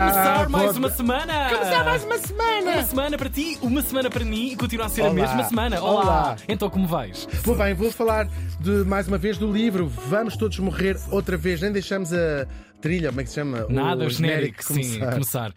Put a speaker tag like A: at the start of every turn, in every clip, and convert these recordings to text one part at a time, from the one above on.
A: Começar
B: Ah,
A: mais uma semana!
B: Começar mais uma semana!
A: Uma semana para ti, uma semana para mim e continua a ser a
B: Olá.
A: mesma semana. Olá.
B: Olá.
A: Então como vais?
B: Vou bem, vou falar de mais uma vez do livro Vamos Todos Morrer Outra Vez. Nem deixamos a trilha, como é que se chama?
A: Nada, o genérico, sim,
B: começar.
A: começar.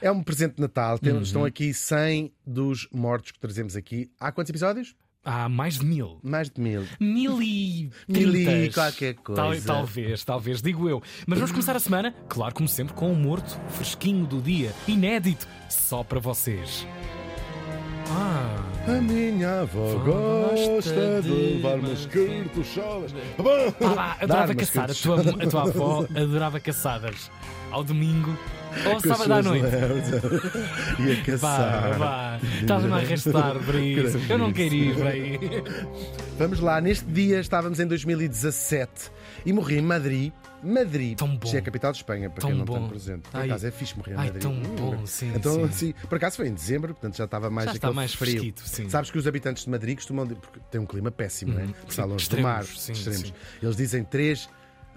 B: É um presente de Natal.
A: Uhum.
B: Estão aqui 100 dos mortos que trazemos aqui. Há quantos episódios?
A: Há mais de mil.
B: Mais de mil.
A: Mil e
B: Mil e qualquer coisa.
A: Tal- talvez, talvez, digo eu. Mas vamos começar a semana, claro, como sempre, com o morto fresquinho do dia, inédito, só para vocês. Ah,
B: A minha avó
A: Gosta de
B: levar
A: mosquitos.
B: mosquitos cholas.
A: pá, lá, adorava caçar. A tua, a tua avó adorava caçadas. Ao domingo ou sábado à noite.
B: E a
A: Vá,
B: caçar.
A: vá. Estás-me a arrastar para isso. Eu não quero ir para aí.
B: Vamos lá, neste dia estávamos em 2017 e morri em Madrid. Madrid,
A: Tão bom.
B: que é a capital de Espanha, para
A: Tão
B: quem não
A: bom.
B: tem presente. Por
A: Ai.
B: acaso é fixe morrer em
A: Ai,
B: Madrid.
A: tão
B: Hum.
A: bom, sim,
B: Então,
A: sim.
B: sim, por acaso foi em dezembro, portanto já estava mais
A: Já está mais
B: frio. Sabes que os habitantes de Madrid costumam. Porque tem um clima péssimo, não é? Porque está longe do
A: extremos,
B: mar.
A: sim,
B: extremos.
A: sim.
B: Eles dizem três.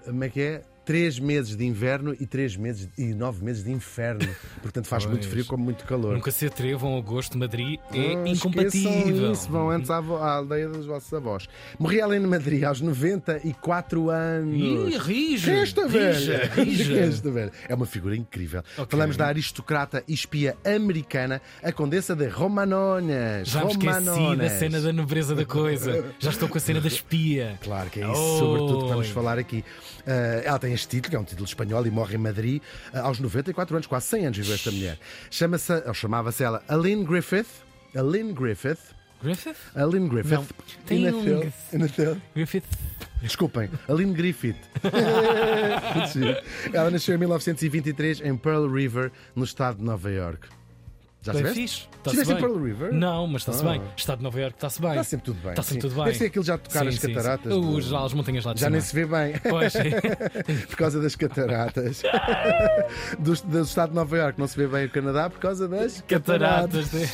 B: Como é que é? Três meses de inverno e três meses e nove meses de inferno. Portanto, faz muito
A: Pois.
B: frio como muito calor.
A: Nunca se atrevam ao gosto de Madrid, é
B: Não
A: incompatível.
B: Isso, vão antes à, à aldeia dos vossos avós. Morri além de Madrid aos 94 anos.
A: Ih,
B: é esta velha? é esta velha? É uma figura incrível.
A: Ok.
B: Falamos da aristocrata e espia americana, a condessa de Romanones.
A: Já me esqueci da cena da nobreza da coisa. Já estou com a cena da espia.
B: Claro que é isso,
A: Oi.
B: sobretudo, que vamos falar aqui. Ah, ela tem este título, que é um título espanhol, e morre em Madrid ah, aos 94 anos, quase 100 anos viveu esta mulher. Chama-se, ou chamava-se ela Aline Griffith. Aline Griffith.
A: Griffith?
B: Aline Griffith.
A: Não, tem
B: In a
A: um-
B: a film-
A: Griffith.
B: Desculpem, Aline Griffith. Ela nasceu em 1923 em Pearl River, no estado de Nova York. Já estiveste?
A: fixe.
B: Estiveste em. Pearl River?
A: Não, mas está-se
B: Ah.
A: bem. Estado de Nova Iorque está-se bem.
B: Está sempre tudo bem.
A: Está sempre
B: sim.
A: tudo bem.
B: Deve ser aquilo já tocar
A: Sim,
B: as
A: sim, sim.
B: cataratas.
A: Os,
B: do-
A: já as montanhas lá de
B: Já
A: cima.
B: nem se vê bem.
A: Pois,
B: por causa das cataratas. do, do estado de Nova Iorque não se vê bem o Canadá por causa das
A: cataratas. de-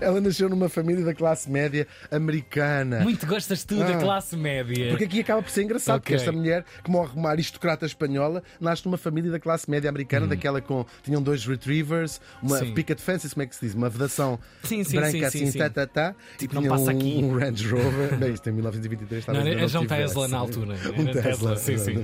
B: Ela nasceu numa família da classe média americana.
A: Muito gostas tu da
B: Ah.
A: classe média.
B: Porque aqui acaba por ser engraçado, porque
A: Ok.
B: esta mulher, que morre uma aristocrata espanhola, nasce numa família da classe média americana, daquela com. Tinham dois retrievers, uma
A: Hum. Sim.
B: picket fences, como é que se diz? Uma vedação
A: Sim, sim,
B: branca
A: sim,
B: assim,
A: sim, sim.
B: tá, tá, tá.
A: Tipo,
B: e
A: não passa
B: um,
A: aqui.
B: um Range Rover. Bem, isto em 1923
A: Não,
B: talvez
A: era já um. Tesla na altura.
B: Um
A: Era
B: Tesla,
A: sim, sim.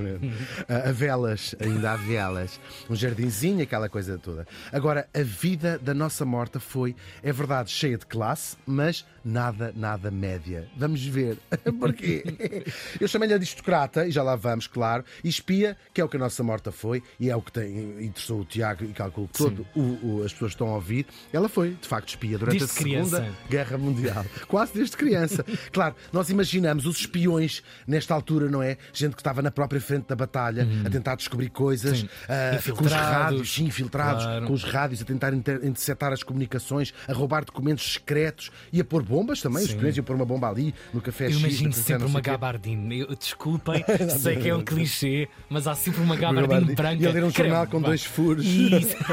B: Ah, A velas, ainda há velas. Um jardinzinho, aquela coisa toda. Agora, a vida da nossa morta foi, é verdade, cheia de classe, mas nada, nada média. Vamos ver. Porquê? Eu chamei-lhe aristocrata, e já lá vamos, claro, e espia, que é o que a nossa morta foi, e é o que tem, interessou o Tiago, e calculo que todo o, o- as pessoas estão a ouvir. Ela foi, de facto, espia durante
A: Desde
B: a Segunda
A: criança.
B: Guerra Mundial. Quase desde criança. Claro, nós imaginamos os espiões nesta altura, não é? Gente que estava na própria frente da batalha a tentar descobrir coisas, ah, com os rádios, sim, infiltrados,
A: Claro.
B: com os rádios a tentar inter- interceptar as comunicações, a roubar documentos secretos e a pôr bombas também. Os espiões iam pôr uma bomba ali no café
A: Eu
B: X.
A: imagino sempre uma gabardine. Eu, desculpem, sei que é um clichê, mas há sempre uma gabardine branca.
B: E a ler um jornal com dois furos.
A: Isso.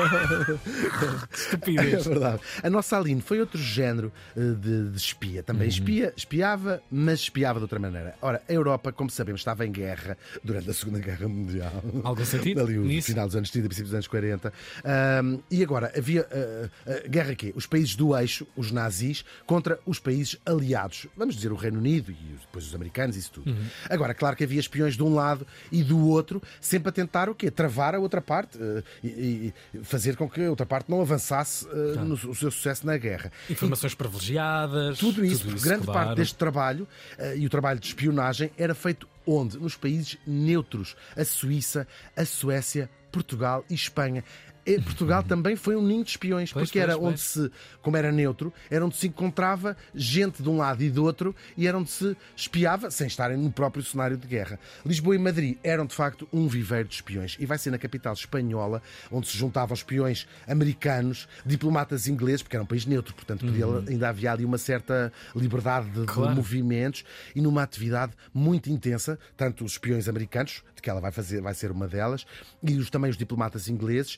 B: É
A: Estupidez.
B: verdade. A nossa Aline foi outro género eh, de, de espia. Também
A: Uhum.
B: espia, espiava, mas espiava de outra maneira. Ora, a Europa, como sabemos, estava em guerra durante a Segunda Guerra Mundial.
A: Algum sentido
B: Ali o
A: nisso?
B: final dos anos 30, princípio dos anos 40. Ahm, e agora, havia ah, ah, guerra aqui. Os países do eixo, os nazis, contra os países aliados. Vamos dizer o Reino Unido e depois os americanos, isso tudo.
A: Uhum.
B: Agora, claro que havia espiões de um lado e do outro, sempre a tentar o quê? Travar a outra parte ah, e, e fazer com que a outra parte não avançasse ah, no o seu sucesso na guerra.
A: Informações privilegiadas.
B: Tudo isso, porque grande
A: claro.
B: parte deste trabalho eh, e o trabalho de espionagem era feito onde? Nos países neutros. A Suíça, a Suécia, Portugal e Espanha. Portugal também foi um ninho de espiões,
A: Pois,
B: porque
A: pois,
B: era onde
A: pois.
B: se, como era neutro, era onde se encontrava gente de um lado e do outro e era onde se espiava, sem estarem no próprio cenário de guerra. Lisboa e Madrid eram de facto um viveiro de espiões e vai ser na capital espanhola onde se juntavam espiões americanos, diplomatas ingleses, porque era um país neutro, portanto podia- ainda havia ali uma certa liberdade de, de
A: Claro.
B: movimentos e numa atividade muito intensa, tanto os espiões americanos, de que ela vai fazer, vai ser uma delas, e os, também os diplomatas ingleses,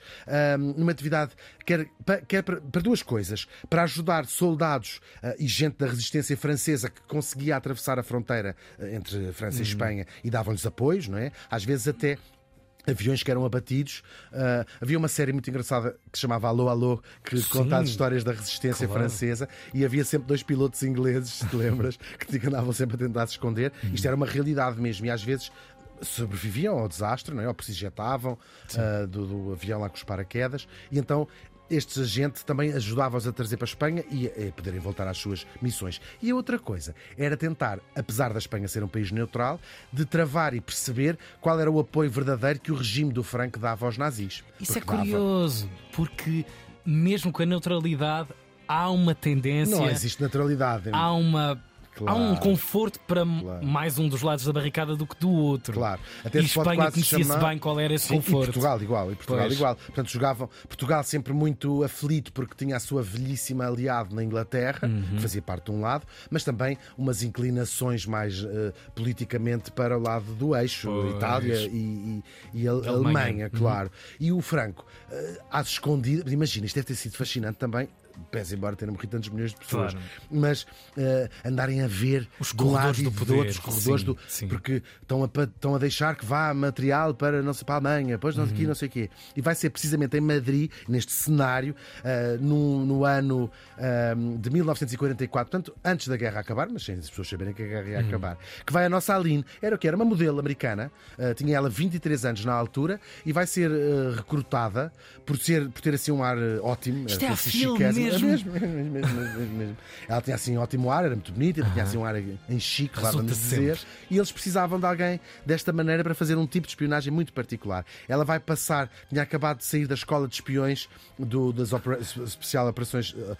B: numa atividade quer, quer para, para duas coisas, para ajudar soldados ah, e gente da resistência francesa que conseguia atravessar a fronteira ah, entre França e Espanha e davam-lhes apoios, não é? Às vezes até aviões que eram abatidos. Uh, havia uma série muito engraçada que se chamava Alô Alô, que
A: Sim.
B: conta as histórias da resistência
A: Claro.
B: francesa e havia sempre dois pilotos ingleses, se te lembras, que andavam sempre a tentar se esconder.
A: Uhum.
B: Isto era uma realidade mesmo e às vezes sobreviviam ao desastre, não é? ou se ejetavam ah, do, do avião lá com os paraquedas e então estes agentes também ajudavam-os a trazer para a Espanha e a, poderem voltar às suas missões. E a outra coisa era tentar, apesar da Espanha ser um país neutral, de travar e perceber qual era o apoio verdadeiro que o regime do Franco dava aos nazis.
A: Isso é
B: Porque dava-
A: curioso, porque mesmo com a neutralidade há uma tendência,
B: Não existe naturalidade.
A: há uma. Há um
B: Claro.
A: conforto para
B: Claro.
A: mais um dos lados da barricada do que do outro.
B: Claro. Até
A: e Espanha conhecia-se
B: chamar-
A: bem qual era esse
B: Sim,
A: conforto.
B: E Portugal igual, e Portugal
A: Pois.
B: igual. Portanto, jogavam Portugal sempre muito aflito porque tinha a sua velhíssima aliado na Inglaterra,
A: Uhum.
B: que fazia parte de um lado, mas também umas inclinações mais eh, politicamente para o lado do eixo,
A: Pois.
B: Itália e, e- e a,
A: Alemanha.
B: Alemanha, claro. E o Franco, uh, às escondidas, imagina, isto deve ter sido fascinante também. Pese embora tenham morrido tantos milhões de pessoas,
A: Claro.
B: mas eh, andarem a ver
A: Os corredores do poder,
B: outro, os corredores
A: sim,
B: do,
A: sim.
B: porque estão a, estão a deixar que vá material para, não sei, para a Alemanha, depois não sei
A: Uhum.
B: aqui, não sei o quê. E vai ser precisamente em Madrid, neste cenário, ah, no, no ano ah, de 1944, portanto, antes da guerra acabar, mas sem as pessoas saberem que a guerra
A: Uhum.
B: ia acabar, que vai a nossa Aline. Era o que? Era uma modelo americana, ah, tinha ela 23 anos na altura e vai ser recrutada por, ser, por ter assim um ar ótimo.
A: Isto é
B: assim,
A: filme mesmo.
B: mesmo, mesmo, mesmo, mesmo, mesmo. Ela tinha assim ótimo ar, era muito bonita, tinha assim um ar em chique, lá vamos dizer. E eles precisavam de alguém desta maneira para fazer um tipo de espionagem muito particular. Ela vai passar, tinha acabado de sair da escola de espiões do, das opera, especial operações, eh,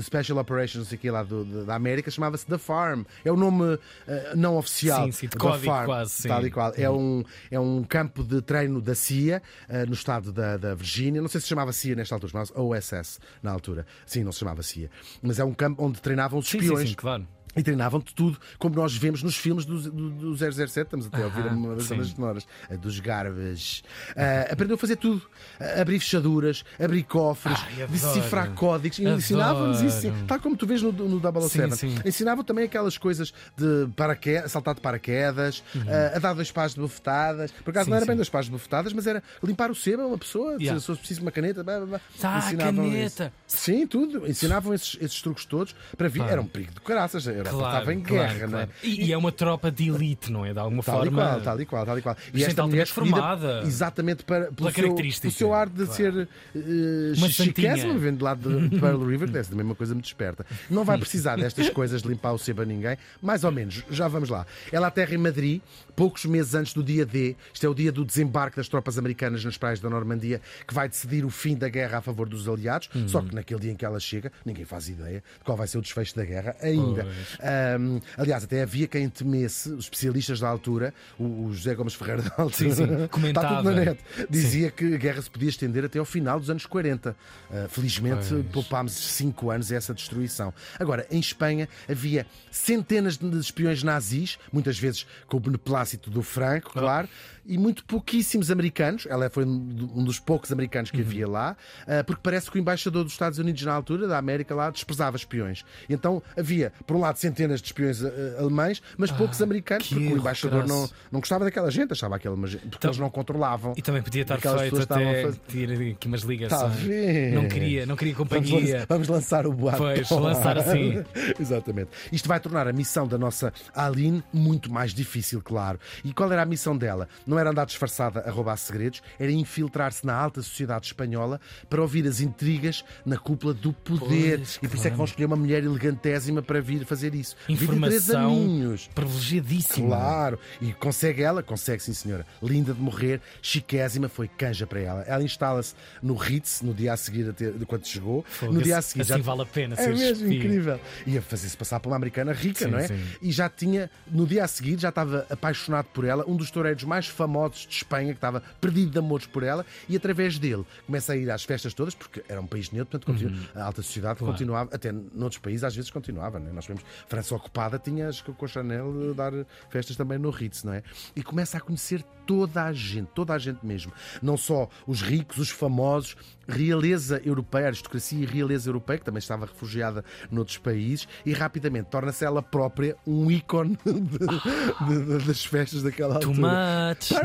B: Special Operations, não sei o que lá do- da América, chamava-se The Farm. É o nome eh, não oficial.
A: Sim, sim, de código
B: Farm,
A: quase, sim.
B: Tal e qual. É um, é um campo de treino da CIA eh, no estado da, da Virgínia. Não sei se chamava CIA nesta altura, chamava-se OSS na altura. Sim, não se chamava CIA. Mas é um campo onde treinavam os
A: Sim,
B: espiões.
A: sim, sim, claro.
B: E treinavam-te tudo, como nós vemos nos filmes do, do, do 007. Estamos até a ouvir uma das bandas sonoras, a dos Garbage. Ah, aprendeu a fazer tudo: a abrir fechaduras, abrir cofres,
A: Ai,
B: decifrar códigos. E
A: Adoro.
B: Ensinava-nos isso, tal como tu vês no, no 007.
A: Sim, sim.
B: Ensinavam também aquelas coisas de paraquedas, saltar de paraquedas, ah, a dar dois pares de bufetadas. Por acaso
A: Uhum. Sim,
B: não era bem dois pares de bufetadas, mas era limpar o sebo a uma pessoa,
A: Yeah.
B: se fosse preciso uma caneta. blá, blá, blá.
A: Ah,
B: Ensinavam
A: caneta.
B: isso. Sim, tudo. Ensinavam esses, esses truques todos para vir. Era um perigo de caraças. Europa
A: Claro,
B: estava em
A: claro,
B: guerra, não é?
A: claro. E, e é uma tropa de elite, não é? De alguma
B: Tal e
A: forma.
B: qual, tal e qual, tal e qual. E esta mulher
A: formada.
B: exatamente para, pelo,
A: Pela
B: seu,
A: característica.
B: pelo seu ar de
A: Claro.
B: ser uh,
A: Uma
B: chiquésima, vendo de lado de Pearl River, deve ser a mesma coisa muito esperta. Não vai precisar destas coisas de limpar o sebo a ninguém, mais ou menos, já vamos lá. Ela aterra em Madrid, poucos meses antes do dia D, isto é o dia do desembarque das tropas americanas nas praias da Normandia, que vai decidir o fim da guerra a favor dos aliados,
A: Uhum.
B: só que naquele dia em que ela chega, ninguém faz ideia de qual vai ser o desfecho da guerra ainda. Ahm, aliás, até havia quem temesse, os especialistas da altura, o, o José Gomes Ferreira da altura,
A: Sim, sim,
B: está
A: comentava.
B: tudo na net, dizia que a guerra se podia estender até ao final dos anos 40. Ah, felizmente
A: Pois.
B: poupámos 5 anos a essa destruição. Agora, em Espanha havia centenas de espiões nazis, muitas vezes com o beneplácito do Franco,
A: Ah.
B: claro, e muito pouquíssimos americanos. Ela foi um dos poucos americanos
A: Uhum.
B: que havia lá, ah, porque parece que o embaixador dos Estados Unidos na altura, da América lá, desprezava espiões. Então havia, por um lado, centenas de espiões ah, alemães, mas poucos americanos,
A: que
B: porque o embaixador não, não gostava daquela gente, achava aquela gente, porque
A: Então-
B: eles não controlavam.
A: E também podia estar feito até
B: fazer-
A: ter aqui umas ligações.
B: ver?
A: Não queria, não queria companhia.
B: vamos lançar o boato.
A: Pois, lançar assim.
B: Exatamente. Isto vai tornar a missão da nossa Aline muito mais difícil, claro. E qual era a missão dela? Não era andar disfarçada a roubar segredos, era infiltrar-se na alta sociedade espanhola para ouvir as intrigas na cúpula do poder.
A: Pois,
B: e por isso é que
A: claro.
B: vão escolher uma mulher elegantésima para vir fazer isso. 23
A: Informação
B: aninhos.
A: privilegiadíssima.
B: Claro, e consegue ela, consegue sim senhora, linda de morrer, chiquésima, foi canja para ela. Ela instala-se no Ritz no dia a seguir, a ter, quando chegou.
A: Fogo,
B: no dia a
A: assim-
B: seguir
A: assim vale a pena
B: É mesmo
A: espia.
B: incrível. Ia fazer-se passar por uma americana rica,
A: Sim,
B: não é?
A: sim.
B: E já tinha, no dia a seguir, já estava apaixonado por ela, um dos toureiros mais famosos de Espanha, que estava perdido de amores por ela, e através dele começa a ir às festas todas, porque era um país neutro, portanto, continua- a alta sociedade
A: Uhum. Claro.
B: continuava, até noutros países às vezes continuava, não é? Nós vemos França ocupada tinha com a Chanel dar festas também no Ritz, não é? E começa a conhecer toda a gente, toda a gente mesmo. Não só os ricos, os famosos, realeza europeia, aristocracia e realeza europeia, que também estava refugiada noutros países, e rapidamente torna-se ela própria um ícone de, de, de, das festas daquela altura.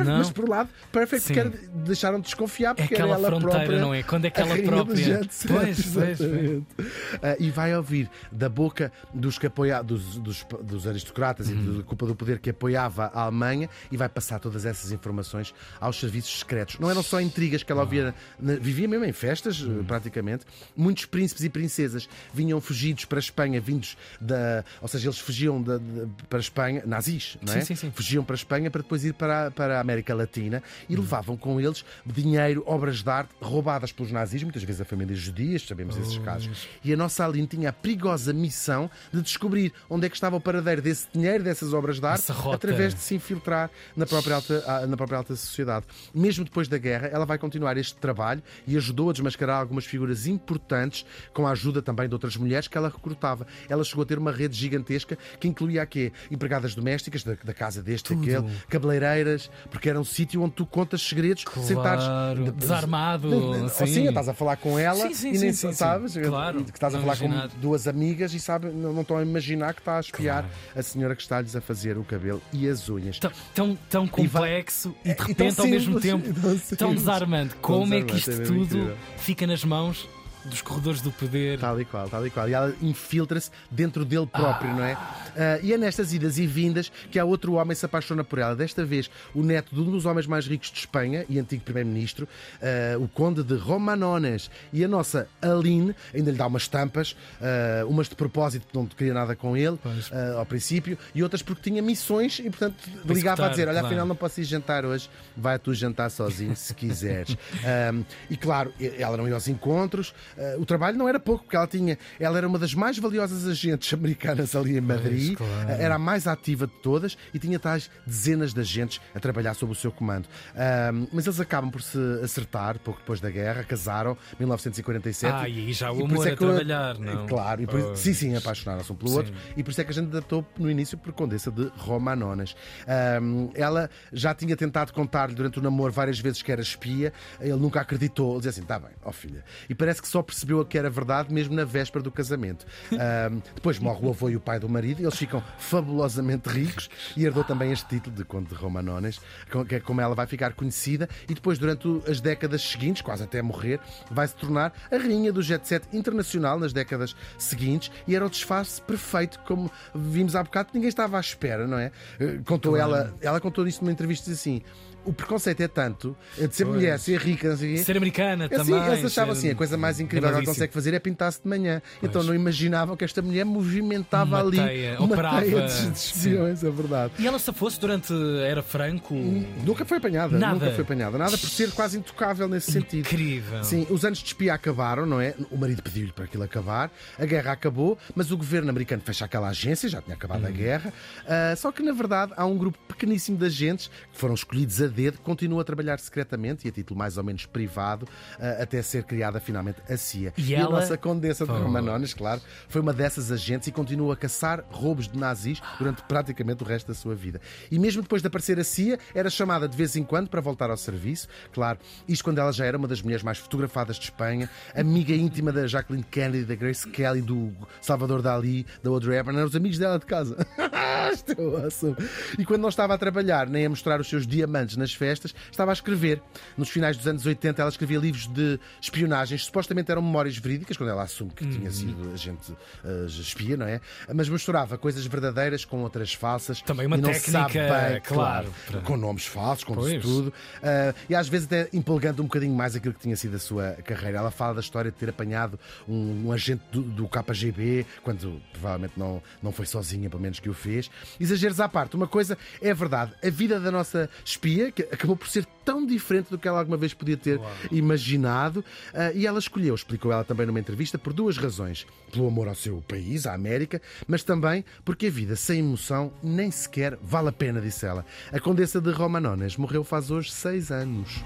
A: Não?
B: mas por lado, Perfect,
A: Sim.
B: quer, deixaram de desconfiar
A: É
B: porque
A: aquela
B: era ela própria.
A: não é? Quando é
B: a
A: aquela própria.
B: set,
A: Pois, pois, pois.
B: Ah, e vai ouvir da boca dos, que apoia, dos, dos, dos aristocratas
A: Uhum.
B: e da culpa do poder que apoiava a Alemanha e vai passar todas essas informações aos serviços secretos. Não eram só intrigas que ela ouvia, na- vivia mesmo em festas,
A: Uhum.
B: praticamente. Muitos príncipes e princesas vinham fugidos para a Espanha, vindos da. Ou seja, eles fugiam da- para a Espanha, nazis, não é?
A: Sim, sim, sim.
B: Fugiam para a Espanha para depois ir para, para a América Latina e
A: Uhum.
B: levavam com eles dinheiro, obras de arte roubadas pelos nazis, muitas vezes a famílias judias, sabemos esses casos. E a nossa Aline tinha a perigosa missão de descobrir onde é que estava o paradeiro desse dinheiro, dessas obras de arte, através de se infiltrar na própria, alta, ah, na própria alta sociedade. Mesmo depois da guerra, ela vai continuar este trabalho e ajudou a desmascarar algumas figuras importantes, com a ajuda também de outras mulheres que ela recrutava. Ela chegou a ter uma rede gigantesca que incluía quê? Empregadas domésticas da, da casa deste,
A: Tudo.
B: aquele, cabeleireiras, porque era um sítio onde tu contas segredos
A: Claro, desarmado,
B: Ou
A: sim.
B: sim, estás a falar com ela
A: Sim, sim,
B: e nem
A: sim,
B: sabes.
A: Claro,
B: que estás a falar com duas amigas e sabe, não, não estão a imaginar que está a espiar a senhora que está-lhes a fazer o cabelo e as unhas.
A: Tão, tão, tão complexo e, de
B: e tão
A: repente ao mesmo
B: simples,
A: tempo
B: e tão
A: tão desarmante. Como é que isto
B: é mesmo
A: tudo fica nas mãos dos corredores do poder?
B: Tal e qual, tal e qual. E ela infiltra-se dentro dele próprio, não é? Ah, e é nestas idas e vindas que há outro homem que se apaixona por ela. Desta vez, o neto de um dos homens mais ricos de Espanha e antigo primeiro-ministro, ah, o conde de Romanones. E a nossa Aline ainda lhe dá umas tampas, ah, umas de propósito, porque não queria nada com ele ah, ao princípio, e outras porque tinha missões e, portanto, ligava a
A: executar,
B: dizer: Olha,
A: claro.
B: afinal não posso ir jantar hoje, vai tu jantar sozinho se quiseres. Um, e claro, ela não ia aos encontros, uh, o trabalho não era pouco, porque ela tinha, ela era uma das mais valiosas agentes americanas ali em Madrid,
A: claro.
B: uh, era a mais ativa de todas e tinha tais dezenas de agentes a trabalhar sob o seu comando. Um, mas eles acabam por se acertar pouco depois da guerra, casaram, 1947.
A: Ah, e aí já o amor
B: é
A: a
B: que eu-
A: trabalhar, não?
B: Claro, e por
A: Pois.
B: sim, sim, apaixonaram-se um pelo
A: Sim.
B: outro e por isso é que a gente adaptou no início por Condessa de Romanonas. Ahm, ela já tinha tentado contar-lhe durante o namoro várias vezes que era espia, ele nunca acreditou. Ele dizia assim: tá bem, ó filha. E parece que só percebeu que era verdade mesmo na véspera do casamento. Ahm, depois morre o avô e o pai do marido, e eles ficam fabulosamente ricos e herdou também este título de Conde de Romanones, que é como ela vai ficar conhecida. E depois, durante as décadas seguintes, quase até morrer, vai se tornar a rainha do jet set internacional nas décadas seguintes e era o disfarce perfeito, como vimos há bocado, ninguém estava à espera, não é? Eh, Contou ela, ela contou isso numa entrevista assim. O preconceito é tanto eh, de ser
A: Pois.
B: mulher, ser rica, não sei quê.
A: Ser americana
B: É assim,
A: também.
B: eles achavam
A: ser
B: assim, a coisa mais incrível que ela consegue fazer é pintar-se de manhã. Então
A: Pois.
B: não imaginavam que esta mulher movimentava
A: Uma
B: ali
A: teia,
B: uma
A: operava,
B: teia de de espiões, é verdade.
A: E ela se fosse durante. Era franco.
B: Nunca foi apanhada,
A: Nada.
B: nunca foi apanhada. Nada por ser quase intocável nesse sentido.
A: Incrível.
B: Sim, os anos de espia acabaram, não é? O marido pediu-lhe para aquilo acabar, a guerra acabou, mas o governo americano fecha aquela agência, já tinha acabado
A: Hum.
B: a guerra. Ah, só que, na verdade, há um grupo pequeníssimo de agentes que foram escolhidos a dedo, que continuam a trabalhar secretamente e a título mais ou menos privado, ah, até ser criada finalmente a CIA.
A: E
B: a
A: ela-
B: nossa condessa de. Romanones, claro, foi uma dessas agentes e continua a caçar roubos de nazis durante praticamente o resto da sua vida. E mesmo depois de aparecer a CIA, era chamada de vez em quando para voltar ao serviço, claro, isto quando ela já era uma das mulheres mais fotografadas de Espanha, amiga íntima da Jacqueline Kennedy, da Grace Kelly, do Salvador Dali, da Audrey Hepburn, eram os amigos dela de casa. Isto é awesome. E quando não estava a trabalhar nem a mostrar os seus diamantes nas festas, estava a escrever. Nos finais dos anos 80, ela escrevia livros de espionagens, supostamente eram memórias verídicas, quando ela assume que tinha sido agente uh, espia, não é? Mas misturava coisas verdadeiras com outras falsas.
A: Também uma técnica,
B: bem,
A: claro, para-
B: com nomes falsos, com
A: Pois.
B: isso tudo. Uh, e às vezes até empolgando um bocadinho mais aquilo que tinha sido a sua carreira. Ela fala da história de ter apanhado um, um agente do, do KGB, quando provavelmente não, não foi sozinha, pelo menos que o fez. Exageros à parte, uma coisa é verdade: a vida da nossa espia, que acabou por ser tão diferente do que ela alguma vez podia ter imaginado, uh, e ela escolheu, explicou ela também numa entrevista, por duas razões: pelo amor ao seu país, à América, mas também porque a vida sem emoção nem sequer vale a pena, disse ela. A Condessa de Romanones morreu faz hoje seis anos.